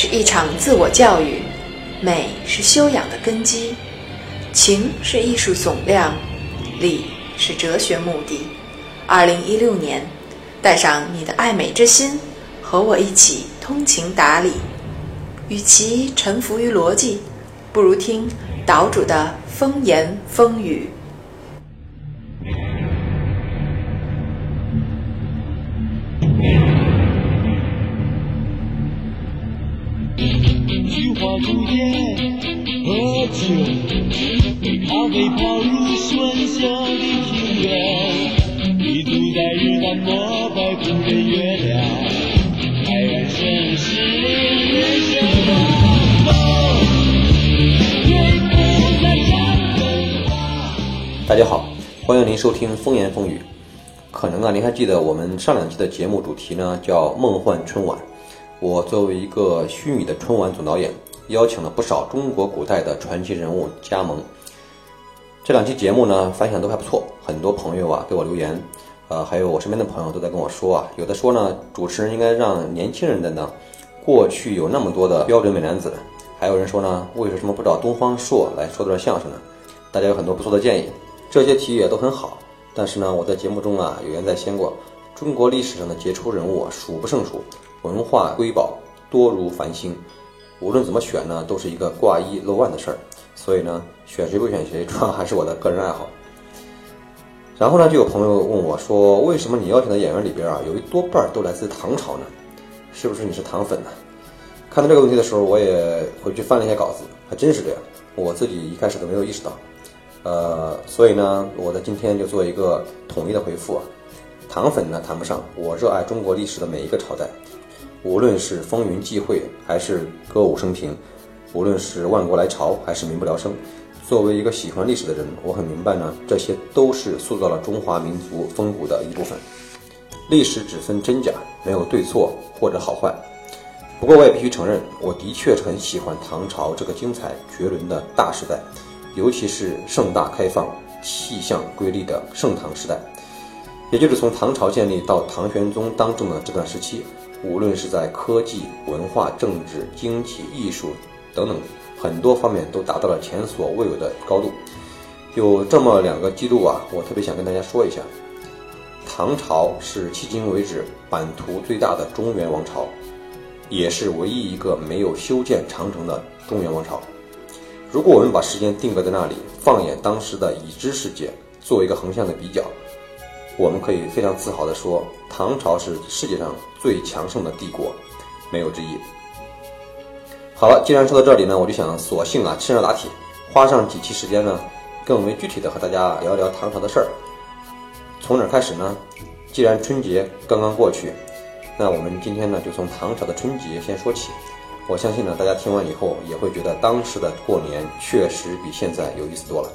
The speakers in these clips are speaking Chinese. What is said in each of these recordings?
是一场自我教育，美是修养的根基，情是艺术总量，理是哲学目的。二零一六年，带上你的爱美之心，和我一起通情达理。与其臣服于逻辑，不如听岛主的风言风语。喝酒，咖啡泡入喧嚣的庭院，你坐在日坛膜拜古人月亮，海岸线是人生的梦，吹不在江北花。大家好，欢迎您收听《风言风语》。可能啊，您还记得我们上两期的节目主题呢，叫“梦幻春晚”。我作为一个虚拟的春晚总导演，邀请了不少中国古代的传奇人物加盟。这两期节目呢，反响都还不错，很多朋友啊给我留言，呃，还有我身边的朋友都在跟我说啊，有的说呢，主持人应该让年轻人的呢，过去有那么多的标准美男子，还有人说呢，为什么不找东方朔来说段相声呢？大家有很多不错的建议，这些提议也都很好。但是呢，我在节目中啊有言在先过，中国历史上的杰出人物数不胜数，文化瑰宝多如繁星，无论怎么选呢，都是一个挂一漏万的事儿。所以呢，选谁不选谁，主要还是我的个人爱好。然后呢，就有朋友问我说，为什么你邀请的演员里边啊，有一多半都来自唐朝呢？是不是你是唐粉呢？看到这个问题的时候，我也回去翻了一下稿子，还真是这样。我自己一开始都没有意识到。呃，所以呢，我在今天就做一个统一的回复啊。唐粉呢谈不上，我热爱中国历史的每一个朝代，无论是风云际会，还是歌舞升平，无论是万国来朝，还是民不聊生。作为一个喜欢历史的人，我很明白呢，这些都是塑造了中华民族风骨的一部分。历史只分真假，没有对错或者好坏。不过我也必须承认，我的确是很喜欢唐朝这个精彩绝伦的大时代。尤其是盛大开放、气象瑰丽的盛唐时代，也就是从唐朝建立到唐玄宗当政的这段时期，无论是在科技、文化、政治、经济、艺术等等很多方面都达到了前所未有的高度。有这么两个记录啊，我特别想跟大家说一下：唐朝是迄今为止版图最大的中原王朝，也是唯一一个没有修建长城的中原王朝。如果我们把时间定格在那里，放眼当时的已知世界，做一个横向的比较，我们可以非常自豪地说，唐朝是世界上最强盛的帝国，没有之一。好了，既然说到这里呢，我就想索性啊，趁热打铁，花上几期时间呢，更为具体的和大家聊一聊唐朝的事儿。从哪开始呢？既然春节刚刚过去，那我们今天呢，就从唐朝的春节先说起。我相信呢，大家听完以后也会觉得当时的过年确实比现在有意思多了。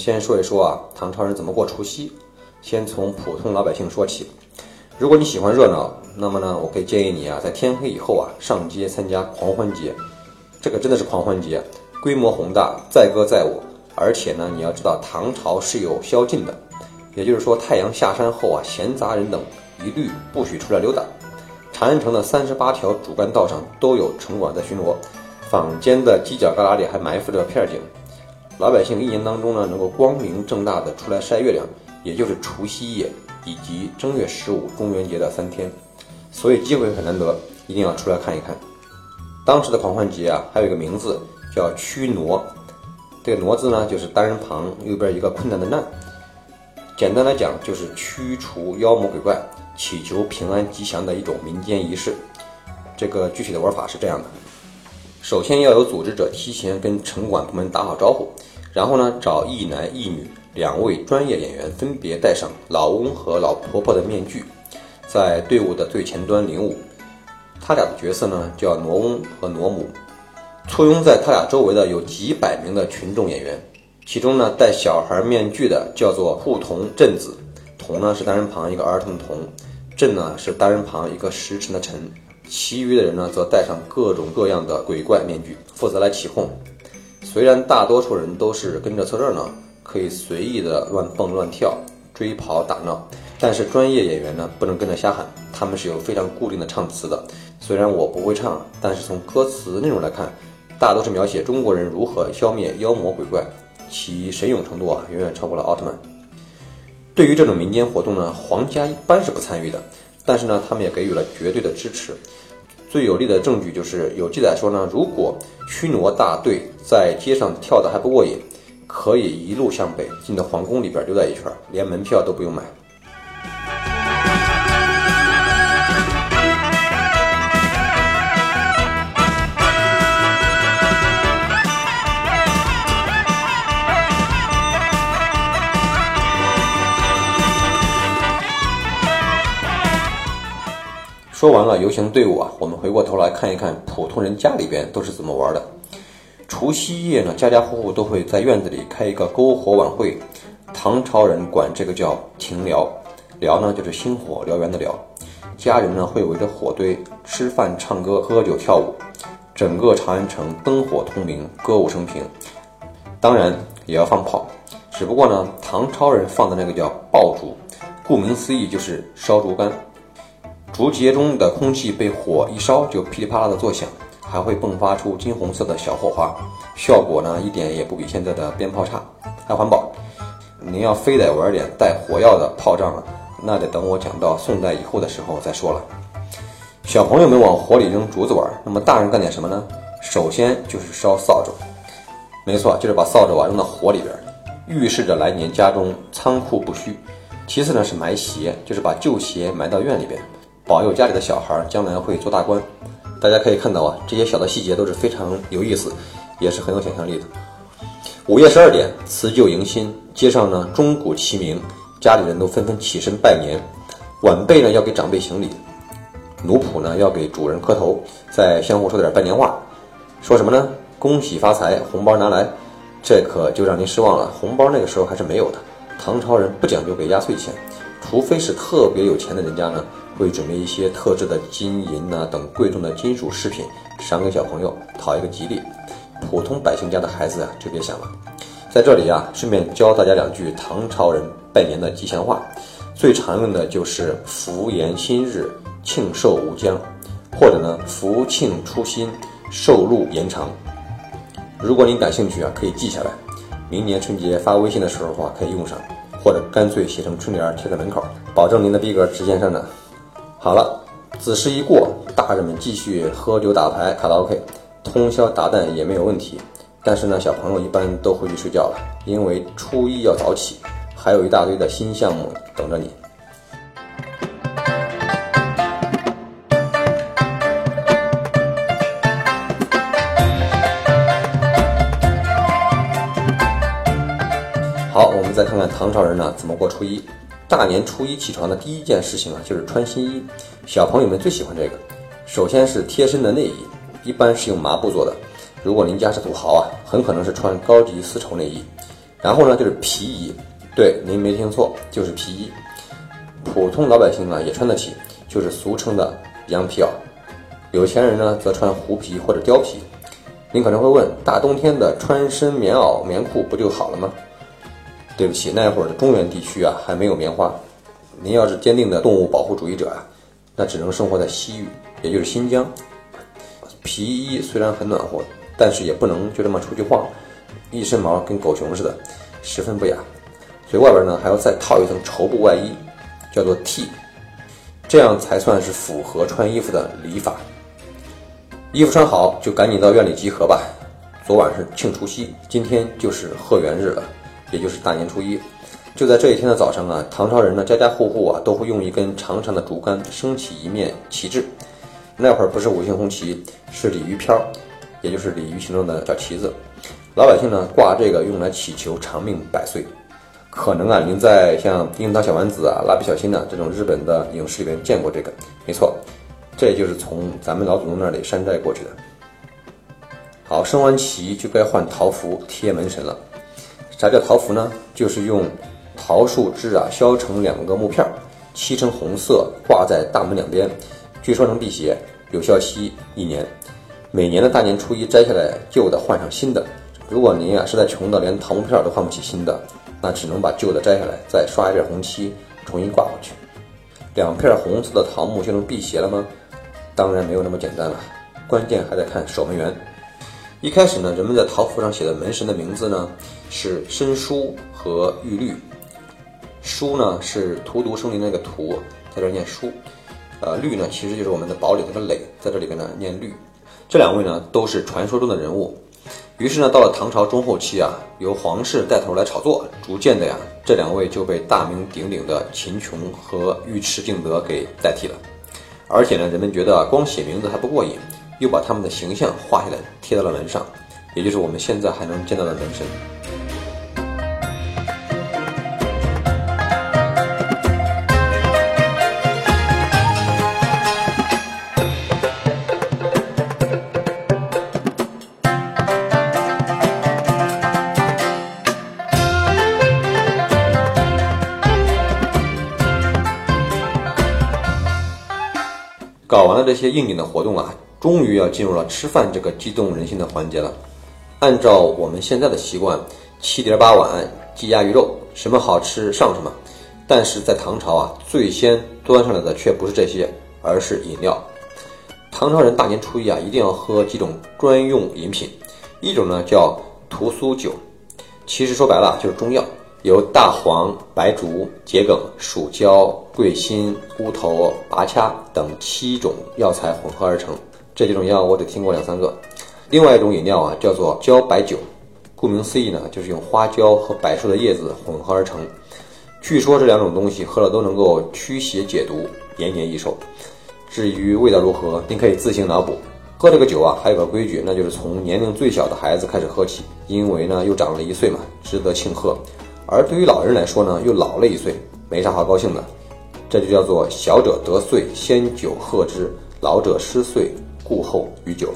先说一说啊，唐朝人怎么过除夕。先从普通老百姓说起。如果你喜欢热闹，那么呢，我可以建议你啊，在天黑以后啊，上街参加狂欢节。这个真的是狂欢节，规模宏大，载歌载舞。而且呢，你要知道，唐朝是有宵禁的，也就是说，太阳下山后啊，闲杂人等一律不许出来溜达。长安城的三十八条主干道上都有城管在巡逻，坊间的犄角旮旯里还埋伏着片警。老百姓一年当中呢，能够光明正大的出来晒月亮，也就是除夕夜以及正月十五中元节的三天，所以机会很难得，一定要出来看一看。当时的狂欢节啊，还有一个名字叫驱傩，这个挪字呢，就是单人旁右边一个困难的难。简单来讲，就是驱除妖魔鬼怪，祈求平安吉祥的一种民间仪式。这个具体的玩法是这样的：首先要有组织者提前跟城管部门打好招呼。然后呢，找一男一女两位专业演员，分别戴上老翁和老婆婆的面具，在队伍的最前端领舞。他俩的角色呢叫挪翁和挪母。簇拥在他俩周围的有几百名的群众演员，其中呢戴小孩面具的叫做护童镇子，童呢是单人旁一个儿童的童，镇呢是单人旁一个时辰的辰，其余的人呢则戴上各种各样的鬼怪面具，负责来起哄。虽然大多数人都是跟着凑热闹，可以随意的乱蹦乱跳、追跑打闹，但是专业演员呢不能跟着瞎喊，他们是有非常固定的唱词的。虽然我不会唱，但是从歌词内容来看，大多是描写中国人如何消灭妖魔鬼怪，其神勇程度啊远远超过了奥特曼。对于这种民间活动呢，皇家一般是不参与的，但是呢，他们也给予了绝对的支持。最有力的证据就是有记载说呢，如果驱魔大队在街上跳的还不过瘾，可以一路向北进到皇宫里边溜达一圈，连门票都不用买。说完了游行队伍啊，我们回过头来看一看普通人家里边都是怎么玩的。除夕夜呢，家家户户都会在院子里开一个篝火晚会，唐朝人管这个叫庭燎，燎呢就是星火燎原的燎。家人呢会围着火堆吃饭、唱歌、喝酒、跳舞，整个长安城灯火通明，歌舞升平。当然也要放炮，只不过呢，唐朝人放的那个叫爆竹，顾名思义就是烧竹竿。竹节中的空气被火一烧，就噼里啪啦的作响，还会迸发出金红色的小火花，效果呢一点也不比现在的鞭炮差，还环保。您要非得玩点带火药的炮仗了，那得等我讲到宋代以后的时候再说了。小朋友们往火里扔竹子玩，那么大人干点什么呢？首先就是烧扫帚，没错，就是把扫帚啊扔到火里边，预示着来年家中仓库不虚。其次呢是埋鞋，就是把旧鞋埋到院里边。保佑家里的小孩将来会做大官，大家可以看到啊，这些小的细节都是非常有意思，也是很有想象力的。午夜十二点，辞旧迎新，街上呢钟鼓齐鸣，家里人都纷纷起身拜年，晚辈呢要给长辈行礼，奴仆呢要给主人磕头，再相互说点拜年话，说什么呢？恭喜发财，红包拿来。这可就让您失望了，红包那个时候还是没有的。唐朝人不讲究给压岁钱，除非是特别有钱的人家呢。会准备一些特制的金银呐等贵重的金属饰品，赏给小朋友，讨一个吉利。普通百姓家的孩子啊，就别想了。在这里啊，顺便教大家两句唐朝人拜年的吉祥话，最常用的就是“福延新日，庆寿无疆”，或者呢“福庆初心，寿禄延长”。如果您感兴趣啊，可以记下来，明年春节发微信的时候啊，可以用上，或者干脆写成春联贴在门口，保证您的逼格直线上涨。好了，子时一过，大人们继续喝酒打牌、卡拉 OK，通宵达旦也没有问题。但是呢，小朋友一般都回去睡觉了，因为初一要早起，还有一大堆的新项目等着你。好，我们再看看唐朝人呢怎么过初一。大年初一起床的第一件事情啊，就是穿新衣。小朋友们最喜欢这个。首先是贴身的内衣，一般是用麻布做的。如果您家是土豪啊，很可能是穿高级丝绸内衣。然后呢，就是皮衣。对，您没听错，就是皮衣。普通老百姓啊也穿得起，就是俗称的羊皮袄。有钱人呢则穿狐皮或者貂皮。您可能会问，大冬天的穿身棉袄棉裤不就好了吗？对不起，那会儿的中原地区啊还没有棉花。您要是坚定的动物保护主义者啊，那只能生活在西域，也就是新疆。皮衣虽然很暖和，但是也不能就这么出去晃，一身毛跟狗熊似的，十分不雅。所以外边呢还要再套一层绸布外衣，叫做 T，，这样才算是符合穿衣服的礼法。衣服穿好就赶紧到院里集合吧。昨晚是庆除夕，今天就是贺元日了。也就是大年初一，就在这一天的早上啊，唐朝人呢家家户户啊都会用一根长长的竹竿升起一面旗帜。那会儿不是五星红旗，是鲤鱼飘，也就是鲤鱼形状的小旗子。老百姓呢挂这个用来祈求长命百岁。可能啊您在像《樱桃小丸子》啊、《蜡笔小新》呐这种日本的影视里面见过这个，没错，这就是从咱们老祖宗那里山寨过去的。好，升完旗就该换桃符贴门神了。啥叫桃符呢？就是用桃树枝啊削成两个木片儿，漆成红色，挂在大门两边，据说能辟邪，有效期一年。每年的大年初一摘下来旧的，换上新的。如果您啊实在穷的连桃木片都换不起新的，那只能把旧的摘下来，再刷一遍红漆，重新挂回去。两片红色的桃木就能辟邪了吗？当然没有那么简单了，关键还得看守门员。一开始呢，人们在桃符上写的门神的名字呢是申叔和玉律。叔呢是荼毒生灵那个荼，在这儿念叔。呃，律呢其实就是我们的堡垒那个垒，在这里边呢念律。这两位呢都是传说中的人物。于是呢，到了唐朝中后期啊，由皇室带头来炒作，逐渐的呀，这两位就被大名鼎鼎的秦琼和尉迟敬德给代替了。而且呢，人们觉得光写名字还不过瘾。又把他们的形象画下来，贴到了门上，也就是我们现在还能见到的门神。搞完了这些应景的活动啊。终于要进入了吃饭这个激动人心的环节了。按照我们现在的习惯，七碟八碗鸡鸭鱼肉，什么好吃上什么。但是在唐朝啊，最先端上来的却不是这些，而是饮料。唐朝人大年初一啊，一定要喝几种专用饮品，一种呢叫屠苏酒，其实说白了就是中药，由大黄、白术、桔梗、蜀椒、桂心、乌头、拔掐等七种药材混合而成。这几种药我得听过两三个。另外一种饮料啊，叫做椒白酒，顾名思义呢，就是用花椒和柏树的叶子混合而成。据说这两种东西喝了都能够驱邪解毒、延年益寿。至于味道如何，您可以自行脑补。喝这个酒啊，还有个规矩，那就是从年龄最小的孩子开始喝起，因为呢又长了一岁嘛，值得庆贺。而对于老人来说呢，又老了一岁，没啥好高兴的。这就叫做小者得岁，先酒贺之；老者失岁。故后与酒，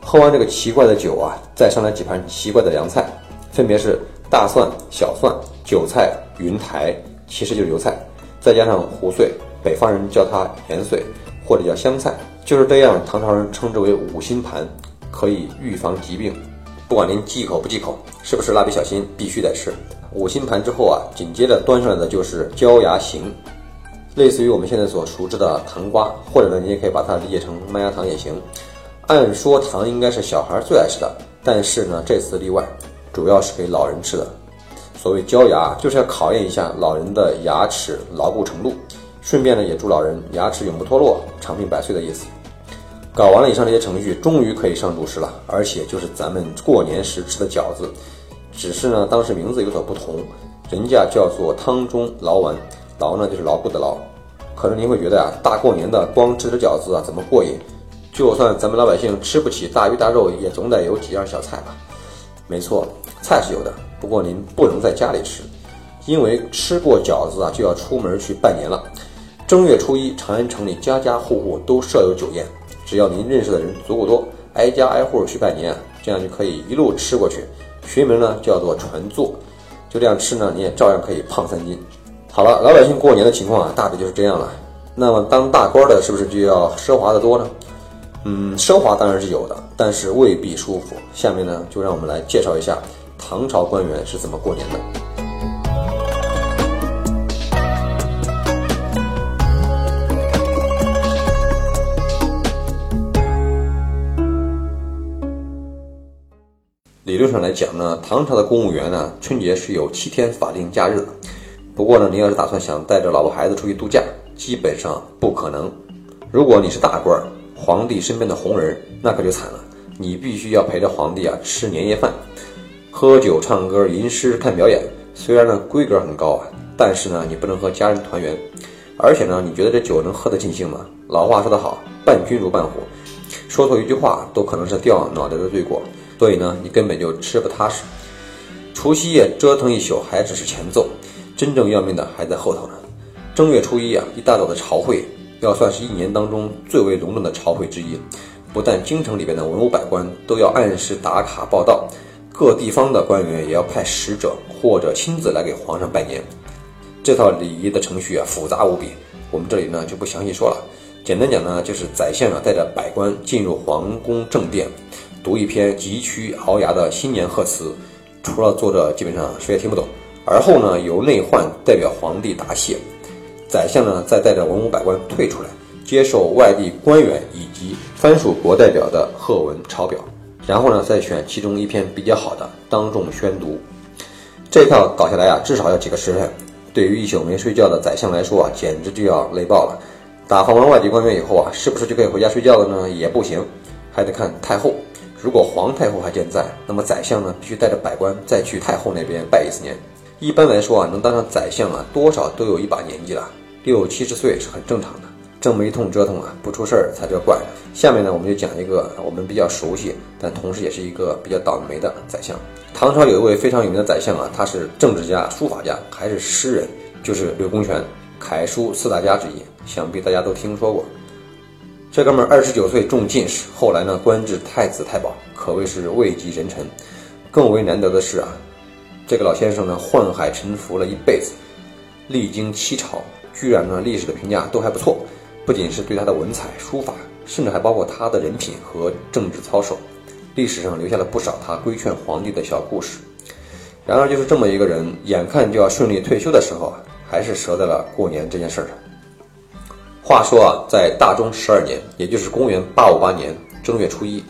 喝完这个奇怪的酒啊，再上来几盘奇怪的凉菜，分别是大蒜、小蒜、韭菜、云台，其实就是油菜，再加上胡碎，北方人叫它盐碎或者叫香菜，就是这样，唐朝人称之为五辛盘，可以预防疾病。不管您忌口不忌口，是不是蜡笔小新，必须得吃五辛盘之后啊，紧接着端上来的就是椒牙形。类似于我们现在所熟知的糖瓜，或者呢，你也可以把它理解成麦芽糖也行。按说糖应该是小孩最爱吃的，但是呢，这次例外，主要是给老人吃的。所谓椒牙，就是要考验一下老人的牙齿牢固程度，顺便呢，也祝老人牙齿永不脱落、长命百岁的意思。搞完了以上这些程序，终于可以上主食了，而且就是咱们过年时吃的饺子，只是呢，当时名字有所不同，人家叫做汤中牢丸。牢呢就是牢固的牢，可能您会觉得呀，大过年的光吃吃饺子啊怎么过瘾？就算咱们老百姓吃不起大鱼大肉，也总得有几样小菜吧？没错，菜是有的，不过您不能在家里吃，因为吃过饺子啊就要出门去拜年了。正月初一，长安城里家家户户都设有酒宴，只要您认识的人足够多，挨家挨户去拜年，这样就可以一路吃过去。学名呢叫做传坐，就这样吃呢，你也照样可以胖三斤。好了，老百姓过年的情况啊，大体就是这样了。那么当大官的，是不是就要奢华的多呢？嗯，奢华当然是有的，但是未必舒服。下面呢，就让我们来介绍一下唐朝官员是怎么过年的。理论上来讲呢，唐朝的公务员呢，春节是有七天法定假日的。不过呢，您要是打算想带着老婆孩子出去度假，基本上不可能。如果你是大官儿，皇帝身边的红人，那可就惨了。你必须要陪着皇帝啊吃年夜饭，喝酒、唱歌、吟诗、看表演。虽然呢规格很高啊，但是呢你不能和家人团圆。而且呢，你觉得这酒能喝得尽兴吗？老话说得好，伴君如伴虎，说错一句话都可能是掉脑袋的罪过。所以呢，你根本就吃不踏实。除夕夜折腾一宿还只是前奏。真正要命的还在后头呢。正月初一啊，一大早的朝会，要算是一年当中最为隆重的朝会之一。不但京城里边的文武百官都要按时打卡报到，各地方的官员也要派使者或者亲自来给皇上拜年。这套礼仪的程序啊，复杂无比，我们这里呢就不详细说了。简单讲呢，就是宰相啊带着百官进入皇宫正殿，读一篇急曲熬牙的新年贺词，除了作者基本上谁也听不懂。而后呢，由内宦代表皇帝答谢，宰相呢再带着文武百官退出来，接受外地官员以及藩属国代表的贺文朝表，然后呢再选其中一篇比较好的当众宣读。这一套搞下来啊，至少要几个时辰。对于一宿没睡觉的宰相来说啊，简直就要累爆了。打发完外地官员以后啊，是不是就可以回家睡觉了呢？也不行，还得看太后。如果皇太后还健在，那么宰相呢必须带着百官再去太后那边拜一次年。一般来说啊，能当上宰相啊，多少都有一把年纪了，六七十岁是很正常的。这么一通折腾啊，不出事儿才叫怪。下面呢，我们就讲一个我们比较熟悉，但同时也是一个比较倒霉的宰相。唐朝有一位非常有名的宰相啊，他是政治家、书法家，还是诗人，就是柳公权，楷书四大家之一，想必大家都听说过。这哥们儿二十九岁中进士，后来呢官至太子太保，可谓是位极人臣。更为难得的是啊。这个老先生呢，宦海沉浮了一辈子，历经七朝，居然呢，历史的评价都还不错。不仅是对他的文采、书法，甚至还包括他的人品和政治操守，历史上留下了不少他规劝皇帝的小故事。然而，就是这么一个人，眼看就要顺利退休的时候啊，还是折在了过年这件事上。话说啊，在大中十二年，也就是公元八五八年正月初一，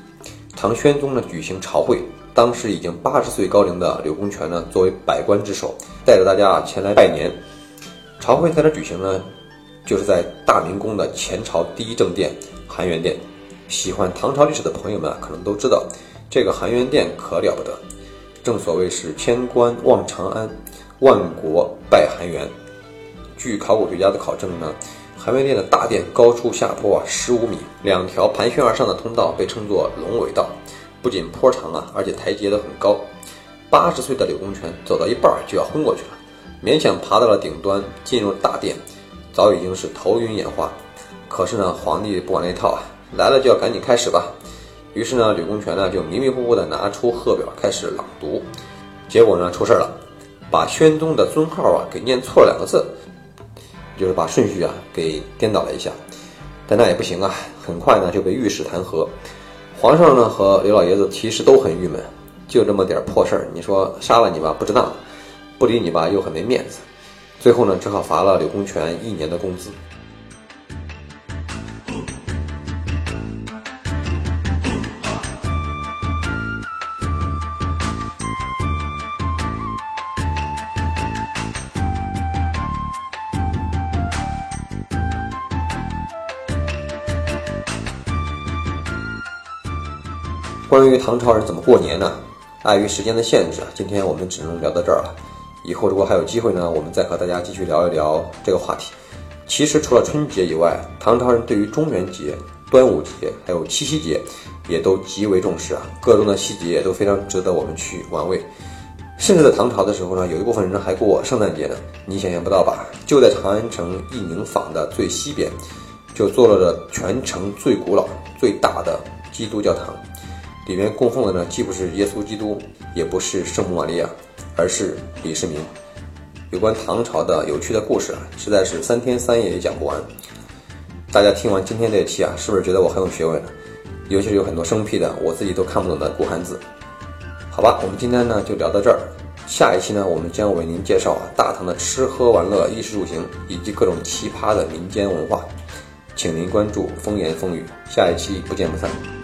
唐宣宗呢举行朝会。当时已经八十岁高龄的柳公权呢，作为百官之首，带着大家啊前来拜年。朝会在哪举行呢？就是在大明宫的前朝第一正殿含元殿。喜欢唐朝历史的朋友们啊，可能都知道，这个含元殿可了不得。正所谓是千官望长安，万国拜含元。据考古学家的考证呢，含元殿的大殿高出下坡啊十五米，两条盘旋而上的通道被称作龙尾道。不仅坡长啊，而且台阶都很高。八十岁的柳公权走到一半就要昏过去了，勉强爬到了顶端，进入大殿，早已经是头晕眼花。可是呢，皇帝不管那套啊，来了就要赶紧开始吧。于是呢，柳公权呢就迷迷糊糊的拿出贺表开始朗读，结果呢出事了，把宣宗的尊号啊给念错了两个字，就是把顺序啊给颠倒了一下。但那也不行啊，很快呢就被御史弹劾。皇上呢和刘老爷子其实都很郁闷，就这么点破事儿，你说杀了你吧不值当，不理你吧又很没面子，最后呢只好罚了柳公权一年的工资。关于唐朝人怎么过年呢？碍于时间的限制啊，今天我们只能聊到这儿了。以后如果还有机会呢，我们再和大家继续聊一聊这个话题。其实除了春节以外，唐朝人对于中元节、端午节还有七夕节也都极为重视啊，各中的细节也都非常值得我们去玩味。甚至在唐朝的时候呢，有一部分人还过圣诞节呢。你想象不到吧？就在长安城义宁坊的最西边，就坐落着全城最古老、最大的基督教堂。里面供奉的呢，既不是耶稣基督，也不是圣母玛利亚，而是李世民。有关唐朝的有趣的故事啊，实在是三天三夜也讲不完。大家听完今天这期啊，是不是觉得我很有学问？尤其是有很多生僻的，我自己都看不懂的古汉字。好吧，我们今天呢就聊到这儿。下一期呢，我们将为您介绍啊大唐的吃喝玩乐、衣食住行以及各种奇葩的民间文化。请您关注风言风语，下一期不见不散。